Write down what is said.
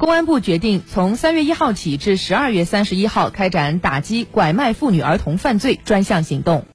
公安部决定从三月一号起至十二月三十一号开展打击拐卖妇女儿童犯罪专项行动。